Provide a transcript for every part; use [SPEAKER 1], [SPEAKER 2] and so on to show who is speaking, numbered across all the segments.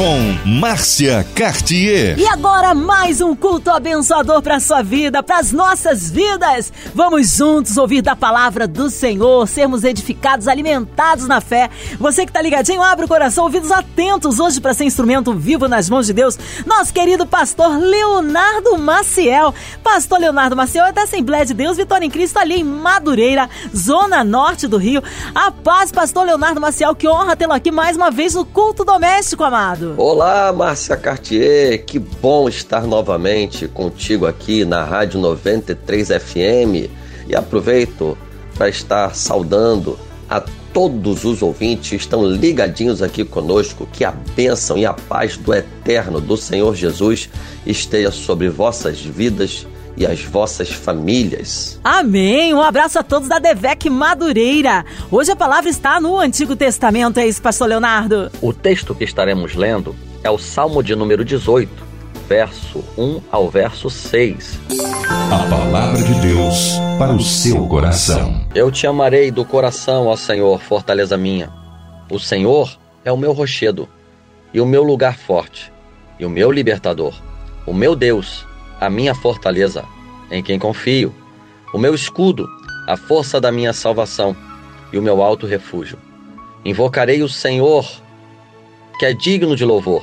[SPEAKER 1] com Márcia Cartier.
[SPEAKER 2] E agora mais um culto abençoador para sua vida, para as nossas vidas. Vamos juntos ouvir da palavra do Senhor, sermos edificados, alimentados na fé. Você que está ligadinho, abre o coração, ouvidos atentos hoje para ser instrumento vivo nas mãos de Deus. Nosso querido pastor Leonardo Maciel. Pastor Leonardo Maciel é da Assembleia de Deus Vitória em Cristo ali em Madureira, zona norte do Rio. A paz, pastor Leonardo Maciel, que honra tê-lo aqui mais uma vez no culto doméstico, amado.
[SPEAKER 3] Olá, Márcia Cartier, que bom estar novamente contigo aqui na Rádio 93 FM e aproveito para estar saudando a todos os ouvintes que estão ligadinhos aqui conosco. Que a bênção e a paz do eterno do Senhor Jesus esteja sobre vossas vidas e as vossas famílias.
[SPEAKER 2] Amém! Um abraço a todos da Devec Madureira. Hoje a palavra está no Antigo Testamento, é isso, pastor Leonardo?
[SPEAKER 3] O texto que estaremos lendo é o Salmo de número 18, verso 1 ao verso 6.
[SPEAKER 1] A palavra de Deus para o seu coração.
[SPEAKER 3] Eu te amarei do coração, ó Senhor, fortaleza minha. O Senhor é o meu rochedo e o meu lugar forte e o meu libertador, o meu Deus a minha fortaleza, em quem confio, o meu escudo, a força da minha salvação e o meu alto refúgio. Invocarei o Senhor, que é digno de louvor,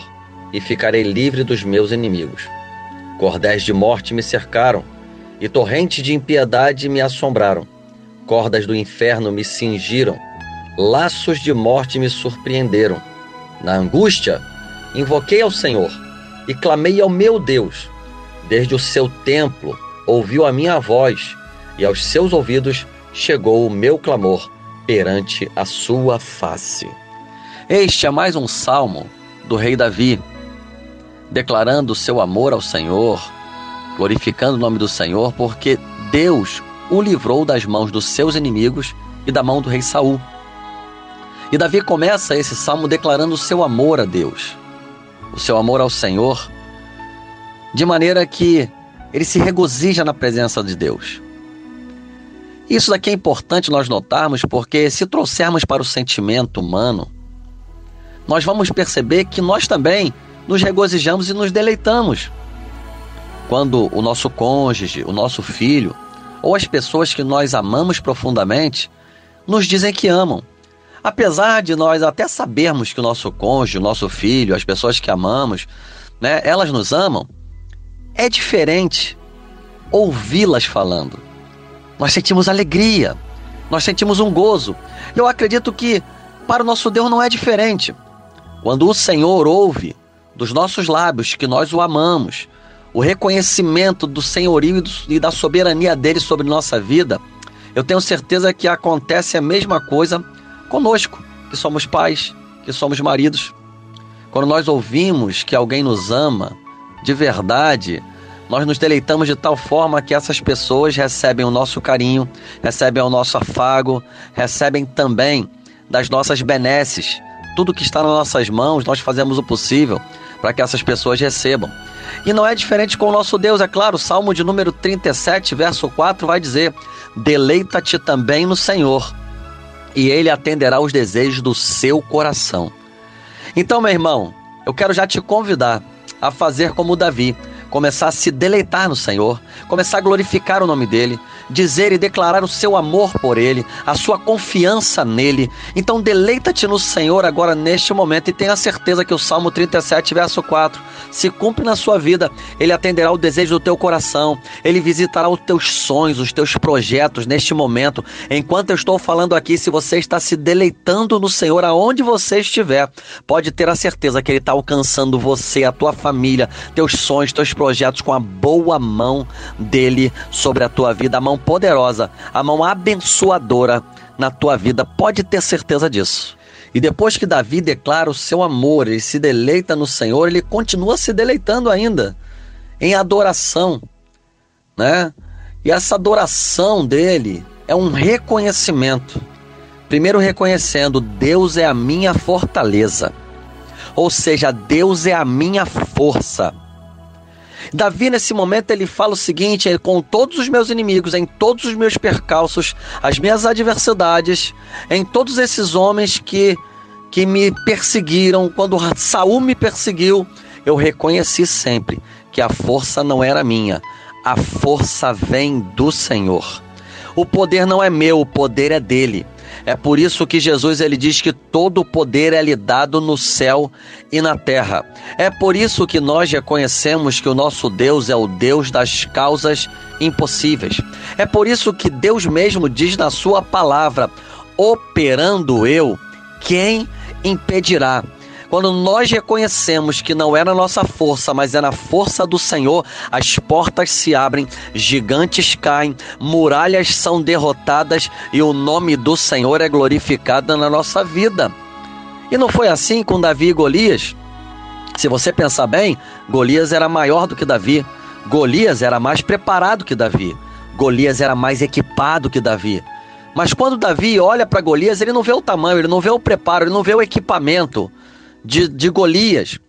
[SPEAKER 3] e ficarei livre dos meus inimigos. Cordéis de morte me cercaram, e torrentes de impiedade me assombraram. Cordas do inferno me cingiram, laços de morte me surpreenderam. Na angústia, invoquei ao Senhor e clamei ao meu Deus desde o seu templo, ouviu a minha voz, e aos seus ouvidos chegou o meu clamor perante a sua face. Este é mais um salmo do rei Davi, declarando seu amor ao Senhor, glorificando o nome do Senhor, porque Deus o livrou das mãos dos seus inimigos e da mão do rei Saul. E Davi começa esse salmo declarando seu amor a Deus, o seu amor ao Senhor, de maneira que ele se regozija na presença de Deus. Isso daqui é importante nós notarmos porque, se trouxermos para o sentimento humano, nós vamos perceber que nós também nos regozijamos e nos deleitamos. Quando o nosso cônjuge, o nosso filho, ou as pessoas que nós amamos profundamente, nos dizem que amam. Apesar de nós até sabermos que o nosso cônjuge, o nosso filho, as pessoas que amamos, né, elas nos amam, é diferente ouvi-las falando. Nós sentimos alegria, nós sentimos um gozo. Eu acredito que para o nosso Deus não é diferente. Quando o Senhor ouve dos nossos lábios que nós o amamos, o reconhecimento do senhorio e da soberania dele sobre nossa vida, eu tenho certeza que acontece a mesma coisa conosco, que somos pais, que somos maridos. Quando nós ouvimos que alguém nos ama, de verdade, nós nos deleitamos de tal forma que essas pessoas recebem o nosso carinho, recebem o nosso afago, recebem também das nossas benesses. Tudo que está nas nossas mãos, nós fazemos o possível para que essas pessoas recebam. E não é diferente com o nosso Deus, é claro, o Salmo de número 37, verso 4 vai dizer: Deleita-te também no Senhor, e ele atenderá os desejos do seu coração. Então, meu irmão, eu quero já te convidar a fazer como Davi, começar a se deleitar no Senhor, começar a glorificar o nome dele, dizer e declarar o seu amor por ele, a sua confiança nele. Então deleita-te no Senhor agora neste momento e tenha certeza que o Salmo 37, verso 4, se cumpre na sua vida. Ele atenderá o desejo do teu coração, ele visitará os teus sonhos, os teus projetos neste momento. Enquanto eu estou falando aqui, se você está se deleitando no Senhor aonde você estiver, pode ter a certeza que ele está alcançando você, a tua família, teus sonhos, teus projetos com a boa mão dele sobre a tua vida, a mão poderosa, a mão abençoadora na tua vida. Pode ter certeza disso. E depois que Davi declara o seu amor, ele se deleita no Senhor, ele continua se deleitando ainda em adoração, né? E essa adoração dele é um reconhecimento. Primeiro reconhecendo, Deus é a minha fortaleza. Ou seja, Deus é a minha força. Davi, nesse momento, ele fala o seguinte: com todos os meus inimigos, em todos os meus percalços, as minhas adversidades, em todos esses homens que, que me perseguiram, quando Saul me perseguiu, eu reconheci sempre que a força não era minha, a força vem do Senhor. O poder não é meu, o poder é dele. É por isso que Jesus ele diz que todo o poder é lhe dado no céu e na terra. É por isso que nós reconhecemos que o nosso Deus é o Deus das causas impossíveis. É por isso que Deus mesmo diz na sua palavra: operando eu, quem impedirá? Quando nós reconhecemos que não é na nossa força, mas é na força do Senhor, as portas se abrem, gigantes caem, muralhas são derrotadas e o nome do Senhor é glorificado na nossa vida. E não foi assim com Davi e Golias? Se você pensar bem, Golias era maior do que Davi. Golias era mais preparado que Davi. Golias era mais equipado que Davi. Mas quando Davi olha para Golias, ele não vê o tamanho, ele não vê o preparo, ele não vê o equipamento de, de Golias,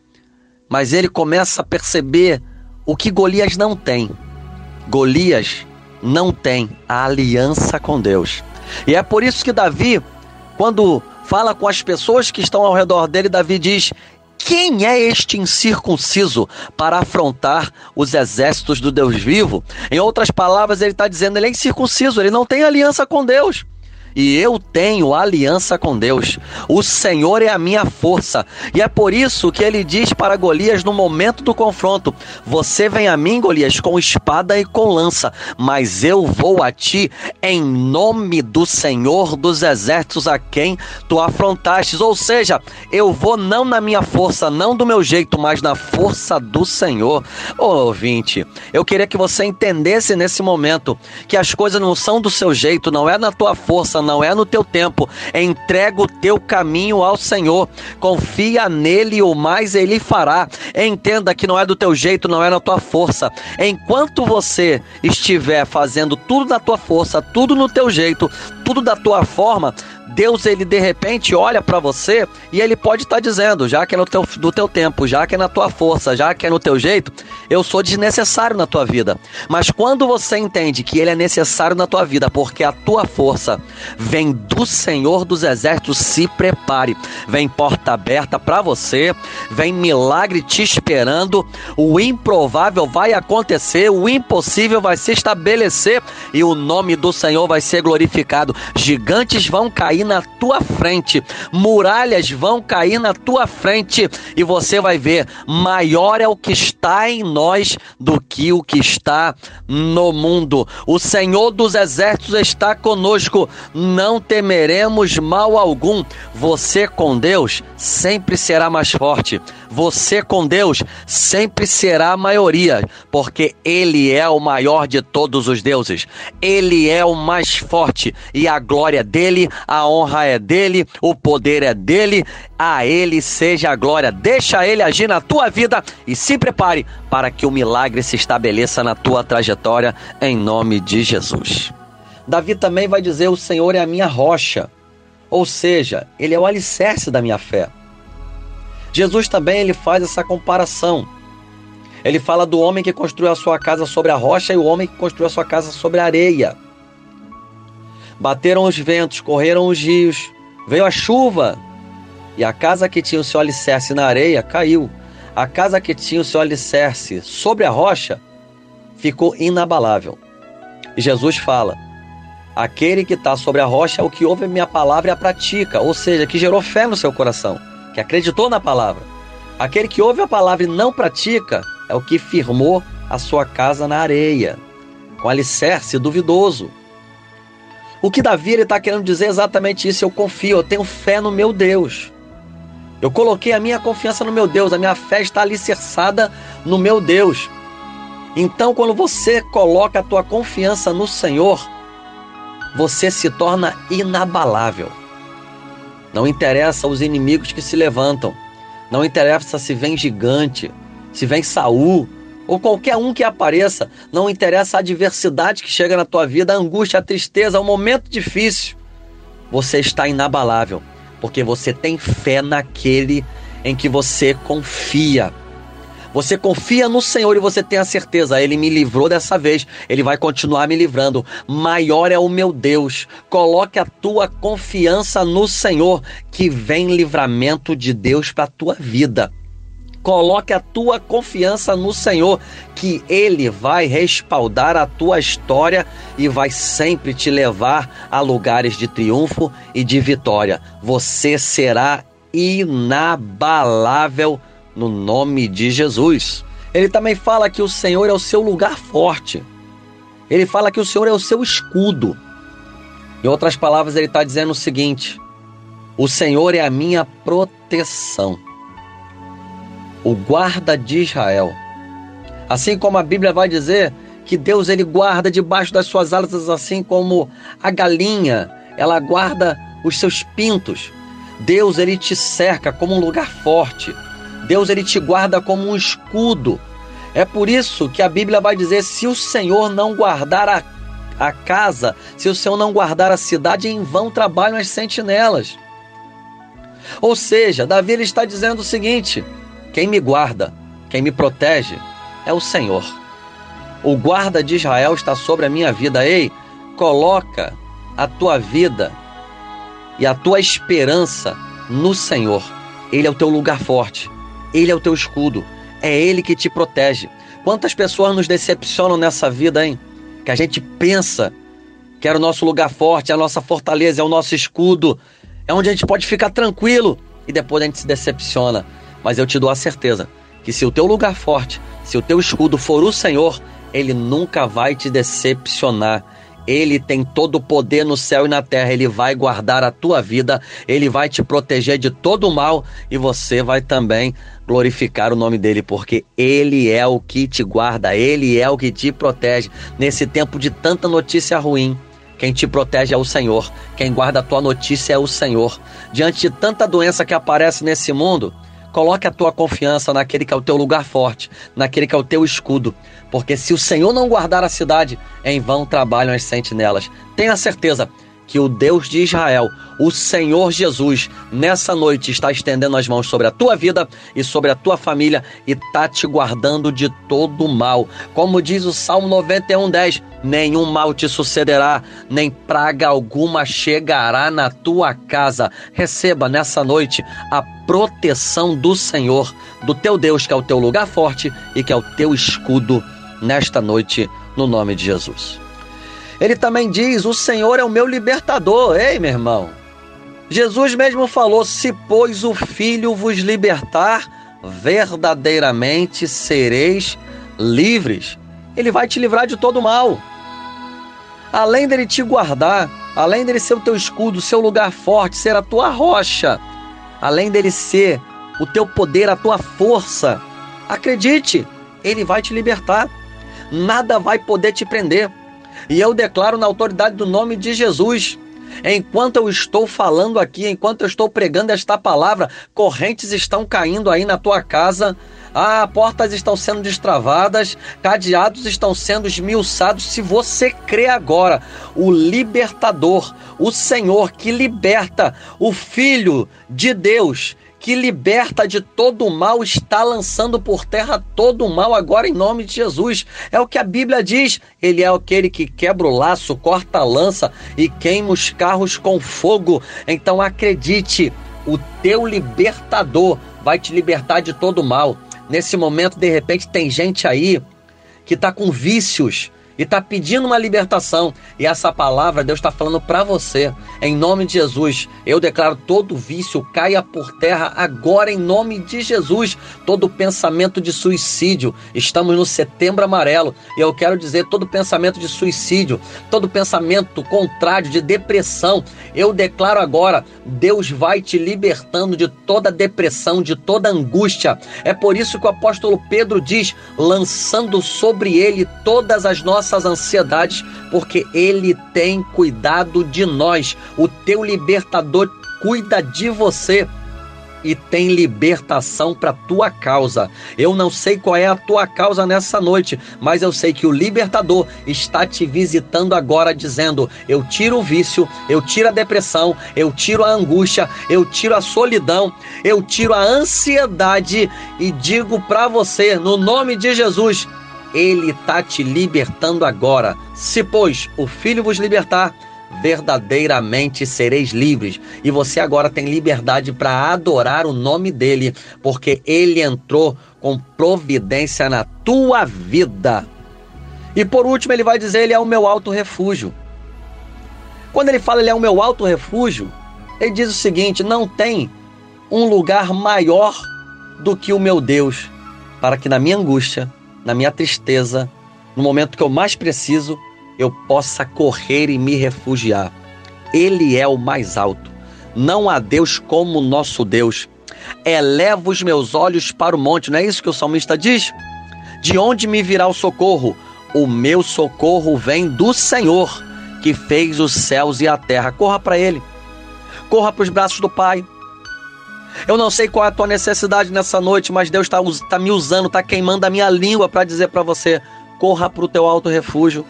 [SPEAKER 3] mas ele começa a perceber o que Golias não tem. Golias não tem a aliança com Deus. E é por isso que Davi, quando fala com as pessoas que estão ao redor dele, Davi diz: quem é este incircunciso para afrontar os exércitos do Deus vivo? Em outras palavras, ele está dizendo: ele é incircunciso, ele não tem aliança com Deus e eu tenho aliança com Deus. O Senhor é a minha força. E é por isso que ele diz para Golias no momento do confronto: Você vem a mim, Golias, com espada e com lança, mas eu vou a ti em nome do Senhor dos exércitos a quem tu afrontastes. Ou seja, eu vou não na minha força, não do meu jeito, mas na força do Senhor. Ô ouvinte, eu queria que você entendesse nesse momento que as coisas não são do seu jeito, não é na tua força, não é no teu tempo. Entrega o teu caminho ao Senhor. Confia nele, o mais ele fará. Entenda que não é do teu jeito, não é na tua força. Enquanto você estiver fazendo tudo na tua força, tudo no teu jeito, tudo da tua forma, Deus ele de repente olha para você e ele pode estar tá dizendo, já que é no teu, do teu tempo, já que é na tua força, já que é no teu jeito, eu sou desnecessário na tua vida. Mas quando você entende que ele é necessário na tua vida, porque a tua força vem do Senhor dos Exércitos, se prepare. Vem porta aberta para você, vem milagre te esperando, o improvável vai acontecer, o impossível vai se estabelecer e o nome do Senhor vai ser glorificado. Gigantes vão cair cair na tua frente, muralhas vão cair na tua frente e você vai ver: maior é o que está em nós do que o que está no mundo. O Senhor dos Exércitos está conosco, não temeremos mal algum. Você com Deus sempre será mais forte. Você com Deus sempre será a maioria, porque Ele é o maior de todos os deuses. Ele é o mais forte e a glória dele, a honra é dele, o poder é dele. A Ele seja a glória. Deixa Ele agir na tua vida e se prepare para que o milagre se estabeleça na tua trajetória, em nome de Jesus. Davi também vai dizer: O Senhor é a minha rocha, ou seja, Ele é o alicerce da minha fé. Jesus também ele faz essa comparação. Ele fala do homem que construiu a sua casa sobre a rocha e o homem que construiu a sua casa sobre a areia. Bateram os ventos, correram os rios, veio a chuva e a casa que tinha o seu alicerce na areia caiu. A casa que tinha o seu alicerce sobre a rocha ficou inabalável. Jesus fala: aquele que está sobre a rocha é o que ouve minha palavra e a pratica, ou seja, que gerou fé no seu coração que acreditou na palavra. Aquele que ouve a palavra e não pratica é o que firmou a sua casa na areia, com alicerce duvidoso. O que Davi está querendo dizer é exatamente isso. Eu confio, eu tenho fé no meu Deus. Eu coloquei a minha confiança no meu Deus, a minha fé está alicerçada no meu Deus. Então, quando você coloca a tua confiança no Senhor, você se torna inabalável. Não interessa os inimigos que se levantam. Não interessa se vem gigante, se vem Saul ou qualquer um que apareça. Não interessa a adversidade que chega na tua vida, a angústia, a tristeza, o momento difícil. Você está inabalável, porque você tem fé naquele em que você confia. Você confia no Senhor e você tem a certeza, Ele me livrou dessa vez, Ele vai continuar me livrando. Maior é o meu Deus. Coloque a tua confiança no Senhor, que vem livramento de Deus para a tua vida. Coloque a tua confiança no Senhor, que Ele vai respaldar a tua história e vai sempre te levar a lugares de triunfo e de vitória. Você será inabalável no nome de Jesus. Ele também fala que o Senhor é o seu lugar forte. Ele fala que o Senhor é o seu escudo. Em outras palavras, ele está dizendo o seguinte: o Senhor é a minha proteção, o guarda de Israel. Assim como a Bíblia vai dizer que Deus ele guarda debaixo das suas asas, assim como a galinha, ela guarda os seus pintos. Deus ele te cerca como um lugar forte. Deus ele te guarda como um escudo. É por isso que a Bíblia vai dizer: se o Senhor não guardar a, a casa, se o Senhor não guardar a cidade, em vão trabalham as sentinelas. Ou seja, Davi ele está dizendo o seguinte: quem me guarda, quem me protege é o Senhor. O guarda de Israel está sobre a minha vida. Ei, coloca a tua vida e a tua esperança no Senhor. Ele é o teu lugar forte. Ele é o teu escudo. É Ele que te protege. Quantas pessoas nos decepcionam nessa vida, hein? Que a gente pensa que era o nosso lugar forte, a nossa fortaleza, é o nosso escudo, é onde a gente pode ficar tranquilo e depois a gente se decepciona. Mas eu te dou a certeza que se o teu lugar forte, se o teu escudo for o Senhor, ele nunca vai te decepcionar. Ele tem todo o poder no céu e na terra. Ele vai guardar a tua vida, ele vai te proteger de todo o mal e você vai também glorificar o nome dele, porque ele é o que te guarda, ele é o que te protege nesse tempo de tanta notícia ruim. Quem te protege é o Senhor. Quem guarda a tua notícia é o Senhor. Diante de tanta doença que aparece nesse mundo, coloque a tua confiança naquele que é o teu lugar forte, naquele que é o teu escudo. Porque se o Senhor não guardar a cidade, em vão trabalham as sentinelas. Tenha certeza que o Deus de Israel, o Senhor Jesus, nessa noite está estendendo as mãos sobre a tua vida e sobre a tua família e está te guardando de todo mal. Como diz o Salmo 91:10, nenhum mal te sucederá, nem praga alguma chegará na tua casa. Receba nessa noite a proteção do Senhor, do teu Deus, que é o teu lugar forte e que é o teu escudo nesta noite, no nome de Jesus. Ele também diz: O Senhor é o meu libertador. Ei, meu irmão. Jesus mesmo falou: Se, pois, o Filho vos libertar, verdadeiramente sereis livres. Ele vai te livrar de todo mal. Além dele te guardar, além dele ser o teu escudo, seu lugar forte, ser a tua rocha, além dele ser o teu poder, a tua força, acredite, ele vai te libertar. Nada vai poder te prender. E eu declaro na autoridade do nome de Jesus. Enquanto eu estou falando aqui, enquanto eu estou pregando esta palavra, correntes estão caindo aí na tua casa. Ah, portas estão sendo destravadas, cadeados estão sendo esmiuçados. Se você crê agora, o libertador, o Senhor que liberta, o Filho de Deus, que liberta de todo o mal, está lançando por terra todo o mal agora em nome de Jesus. É o que a Bíblia diz. Ele é aquele que quebra o laço, corta a lança e queima os carros com fogo. Então acredite, o teu libertador vai te libertar de todo o mal. Nesse momento, de repente, tem gente aí que está com vícios e está pedindo uma libertação. E essa palavra Deus está falando para você. Em nome de Jesus, eu declaro todo vício caia por terra agora em nome de Jesus. Todo pensamento de suicídio. Estamos no setembro amarelo e eu quero dizer todo pensamento de suicídio, todo pensamento contrário de depressão. Eu declaro agora, Deus vai te libertando de toda depressão, de toda angústia. É por isso que o apóstolo Pedro diz, lançando sobre ele todas as nossas nossas ansiedades, porque Ele tem cuidado de nós. O teu libertador cuida de você. e tem libertação para tua causa. Eu não sei qual é a tua causa nessa noite, mas eu sei que o libertador está te visitando agora dizendo: "Eu tiro o vício, eu tiro a depressão, eu tiro a angústia, eu tiro a solidão, eu tiro a ansiedade e digo para você, no nome de Jesus, ele está te libertando agora. Se, pois, o Filho vos libertar, verdadeiramente sereis livres. E você agora tem liberdade para adorar o nome dele, porque ele entrou com providência na tua vida. E por último, ele vai dizer: Ele é o meu alto refúgio. Quando ele fala ele é o meu alto refúgio, ele diz o seguinte: não tem um lugar maior do que o meu Deus, para que na minha angústia, na minha tristeza, no momento que eu mais preciso, eu possa correr e me refugiar. Ele é o mais alto. Não há Deus como nosso Deus. Eleva os meus olhos para o monte, não é isso que o salmista diz? De onde me virá o socorro? O meu socorro vem do Senhor, que fez os céus e a terra. Corra para Ele. Corra para os braços do Pai. Eu não sei qual é a tua necessidade nessa noite, mas Deus está tá me usando, está queimando a minha língua para dizer para você: corra para o teu alto refúgio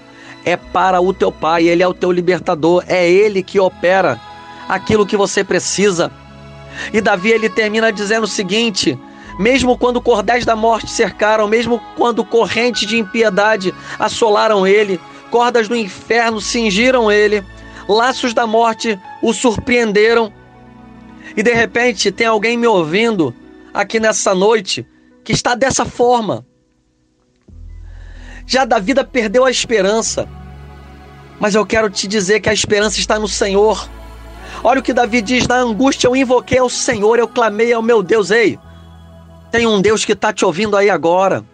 [SPEAKER 3] é para o teu Pai, Ele é o teu libertador, é Ele que opera aquilo que você precisa. E Davi ele termina dizendo o seguinte: mesmo quando cordéis da morte cercaram, mesmo quando correntes de impiedade assolaram ele, cordas do inferno cingiram ele, laços da morte o surpreenderam. E de repente tem alguém me ouvindo aqui nessa noite que está dessa forma. Já da vida perdeu a esperança. Mas eu quero te dizer que a esperança está no Senhor. Olha o que Davi diz: na angústia eu invoquei ao Senhor, eu clamei ao meu Deus. Ei, tem um Deus que está te ouvindo aí agora.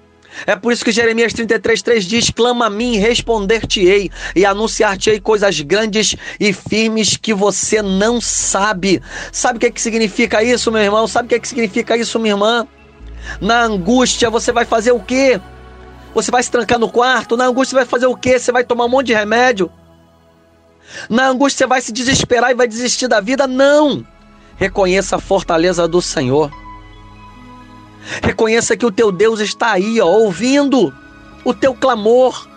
[SPEAKER 3] É por isso que Jeremias 33,3 diz: Clama a mim, responder-te-ei, e anunciar-te-ei coisas grandes e firmes que você não sabe. Sabe o que, é que significa isso, meu irmão? Sabe o que, é que significa isso, minha irmã? Na angústia você vai fazer o quê? Você vai se trancar no quarto? Na angústia você vai fazer o quê? Você vai tomar um monte de remédio? Na angústia você vai se desesperar e vai desistir da vida? Não! Reconheça a fortaleza do Senhor. Reconheça que o teu Deus está aí, ó, ouvindo o teu clamor.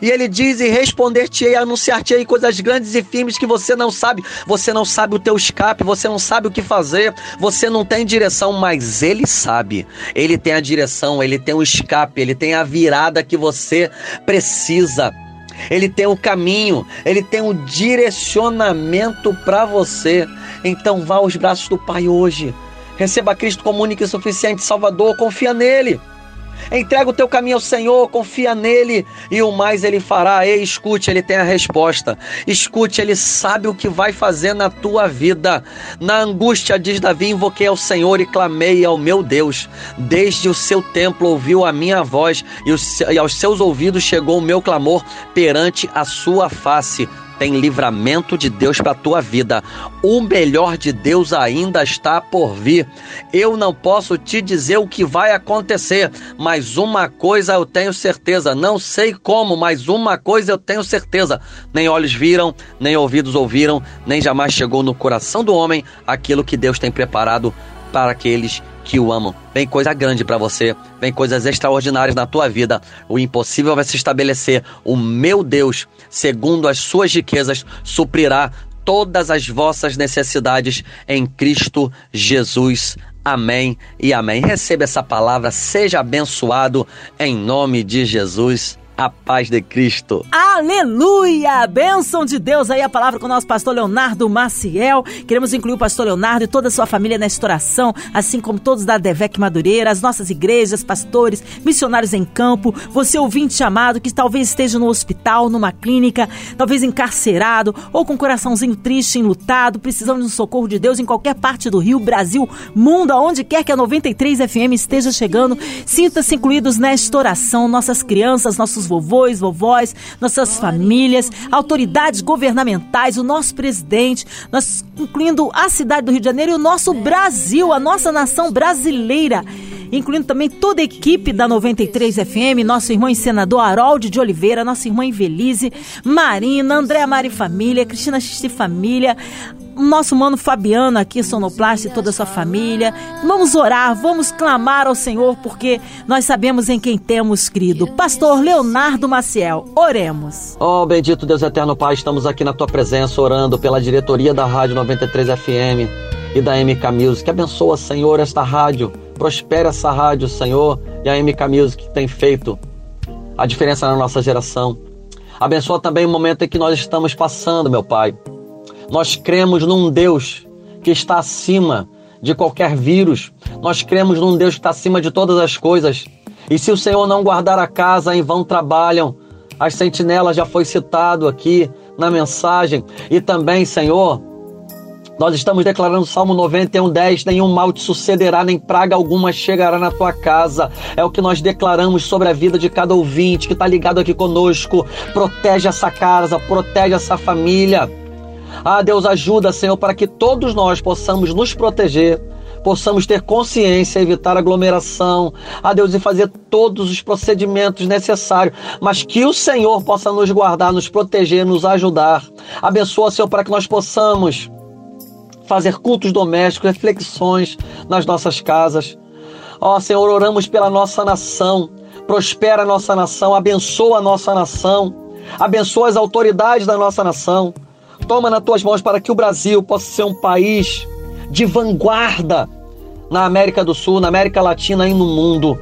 [SPEAKER 3] E ele diz: E responder-te-ei, anunciar-te-ei coisas grandes e firmes que você não sabe. Você não sabe o teu escape, você não sabe o que fazer, você não tem direção, mas ele sabe. Ele tem a direção, ele tem o escape, ele tem a virada que você precisa. Ele tem o caminho, ele tem o direcionamento para você. Então vá aos braços do Pai hoje. Receba Cristo como único e suficiente Salvador, confia nele. Entrega o teu caminho ao Senhor, confia nele e o mais ele fará. Ei, escute, ele tem a resposta. Escute, ele sabe o que vai fazer na tua vida. Na angústia, diz Davi, invoquei ao Senhor e clamei ao meu Deus. Desde o seu templo ouviu a minha voz e aos seus ouvidos chegou o meu clamor perante a sua face tem livramento de Deus para a tua vida. O melhor de Deus ainda está por vir. Eu não posso te dizer o que vai acontecer, mas uma coisa eu tenho certeza. Não sei como, mas uma coisa eu tenho certeza. Nem olhos viram, nem ouvidos ouviram, nem jamais chegou no coração do homem aquilo que Deus tem preparado para aqueles que o amam. Vem coisa grande para você, vem coisas extraordinárias na tua vida. O impossível vai se estabelecer. O meu Deus, segundo as suas riquezas, suprirá todas as vossas necessidades em Cristo Jesus. Amém e amém. Receba essa palavra, seja abençoado em nome de Jesus a paz de Cristo.
[SPEAKER 2] Aleluia! Bênção de Deus aí, a palavra com o nosso pastor Leonardo Maciel. Queremos incluir o pastor Leonardo e toda a sua família nesta oração, assim como todos da Devec Madureira, as nossas igrejas, pastores, missionários em campo, você ouvinte chamado que talvez esteja no hospital, numa clínica, talvez encarcerado ou com um coraçãozinho triste, enlutado, precisando de um socorro de Deus em qualquer parte do Rio, Brasil, mundo, aonde quer que a 93 FM esteja chegando. Sinta-se incluídos nesta oração, nossas crianças, nossos nossos vovôs, vovós, nossas famílias, autoridades governamentais, o nosso presidente, nós, incluindo a cidade do Rio de Janeiro e o nosso Brasil, a nossa nação brasileira incluindo também toda a equipe da 93 FM, nosso irmão e senador Harold de Oliveira, nossa irmã Invelise, Marina, Andréa Mari Família, Cristina Xixi Família, nosso mano Fabiano aqui, Sonoplasta e toda a sua família. Vamos orar, vamos clamar ao Senhor, porque nós sabemos em quem temos crido. Pastor Leonardo Maciel, oremos.
[SPEAKER 3] Oh, bendito Deus eterno Pai, estamos aqui na tua presença orando pela diretoria da Rádio 93 FM e da MK Music. Abençoa, Senhor, esta rádio. Prospera essa rádio, Senhor, e a MK Music que tem feito a diferença na nossa geração. Abençoa também o momento em que nós estamos passando, meu Pai. Nós cremos num Deus que está acima de qualquer vírus. Nós cremos num Deus que está acima de todas as coisas. E se o Senhor não guardar a casa, em vão trabalham. As sentinelas já foi citado aqui na mensagem. E também, Senhor, nós estamos declarando o Salmo 91, 10: nenhum mal te sucederá, nem praga alguma chegará na tua casa. É o que nós declaramos sobre a vida de cada ouvinte que está ligado aqui conosco. Protege essa casa, protege essa família. Ah, Deus, ajuda, Senhor, para que todos nós possamos nos proteger, possamos ter consciência, evitar aglomeração, ah, Deus, e fazer todos os procedimentos necessários, mas que o Senhor possa nos guardar, nos proteger, nos ajudar. Abençoa, Senhor, para que nós possamos fazer cultos domésticos, reflexões nas nossas casas. Ó, oh, Senhor, oramos pela nossa nação. Prospera a nossa nação, abençoa a nossa nação, abençoa as autoridades da nossa nação. Toma nas tuas mãos para que o Brasil possa ser um país de vanguarda na América do Sul, na América Latina e no mundo.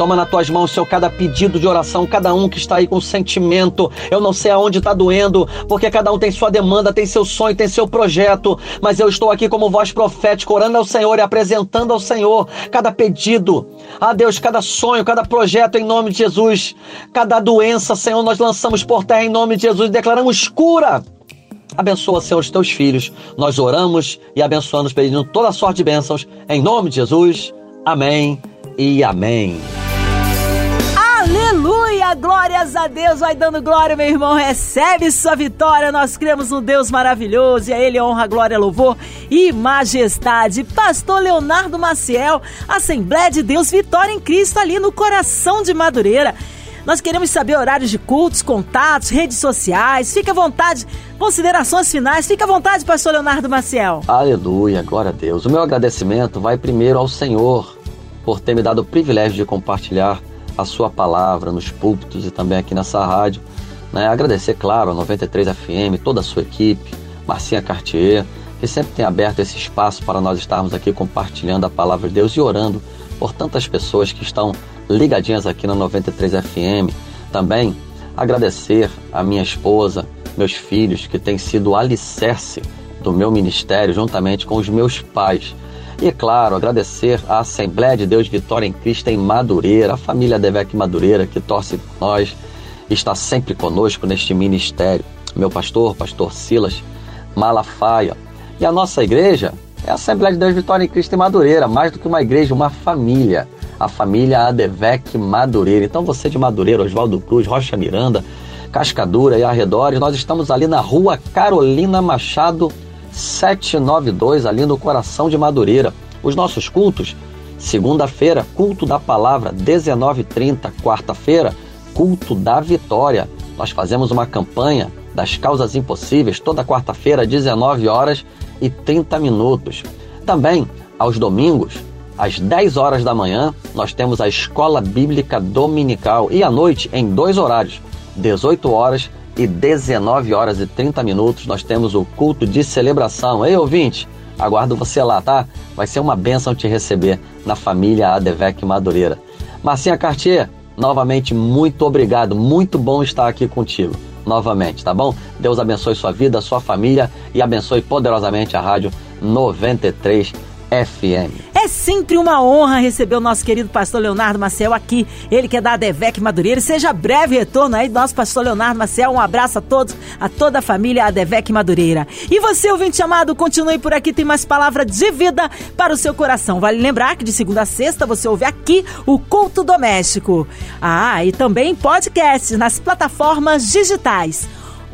[SPEAKER 3] Toma nas tuas mãos, Senhor, cada pedido de oração, cada um que está aí com sentimento. Eu não sei aonde está doendo, porque cada um tem sua demanda, tem seu sonho, tem seu projeto. Mas eu estou aqui como voz profética, orando ao Senhor e apresentando ao Senhor cada pedido. A Deus, cada sonho, cada projeto em nome de Jesus. Cada doença, Senhor, nós lançamos por terra em nome de Jesus. Declaramos cura Abençoa, Senhor, os teus filhos. Nós oramos e abençoamos, pedindo toda sorte de bênçãos. Em nome de Jesus. Amém e amém.
[SPEAKER 2] Aleluia! Glórias a Deus! Vai dando glória, meu irmão. Recebe sua vitória. Nós cremos num Deus maravilhoso e a Ele honra, glória, louvor e majestade. Pastor Leonardo Maciel, Assembleia de Deus, Vitória em Cristo, ali no coração de Madureira. Nós queremos saber horários de cultos, contatos, redes sociais. Fique à vontade. Considerações finais. Fique à vontade, pastor Leonardo Maciel.
[SPEAKER 3] Aleluia, glória a Deus. O meu agradecimento vai primeiro ao Senhor por ter me dado o privilégio de compartilhar a sua palavra nos púlpitos e também aqui nessa rádio. Né? Agradecer, claro, a 93 FM, toda a sua equipe, Marcinha Cartier, que sempre tem aberto esse espaço para nós estarmos aqui compartilhando a palavra de Deus e orando por tantas pessoas que estão ligadinhas aqui na 93 FM. Também agradecer a minha esposa, meus filhos, que têm sido o alicerce do meu ministério, juntamente com os meus pais. E, é claro, agradecer à Assembleia de Deus Vitória em Cristo em Madureira, a família Devec Madureira, que torce por nós, está sempre conosco neste ministério. Meu pastor, pastor Silas Malafaia. E a nossa igreja é a Assembleia de Deus Vitória em Cristo em Madureira, mais do que uma igreja, uma família a família Adevec Madureira. Então você de Madureira, Oswaldo Cruz, Rocha Miranda, Cascadura e arredores, nós estamos ali na rua Carolina Machado 792, ali no coração de Madureira. Os nossos cultos, segunda-feira, culto da palavra, 19h30, quarta-feira, culto da vitória. Nós fazemos uma campanha das causas impossíveis toda quarta-feira, 19 horas e 30 minutos. Também aos domingos, às 10 horas da manhã, nós temos a Escola Bíblica Dominical e à noite, em dois horários, 18 horas e 19 horas e 30 minutos, nós temos o culto de celebração. Ei, ouvinte, aguardo você lá, tá? Vai ser uma bênção te receber na família Adevec Madureira. Marcinha Cartier, novamente, muito obrigado. Muito bom estar aqui contigo novamente, tá bom? Deus abençoe sua vida, sua família e abençoe poderosamente a Rádio 93 FM.
[SPEAKER 2] É sempre uma honra receber o nosso querido pastor Leonardo Maciel aqui. Ele que é da Adevec Madureira. Seja breve retorno aí do nosso pastor Leonardo Maciel. Um abraço a todos, a toda a família Adevec Madureira. E você, ouvinte amado, continue por aqui, tem mais palavra de vida para o seu coração. Vale lembrar que de segunda a sexta você ouve aqui o Culto Doméstico. Ah, e também podcast nas plataformas digitais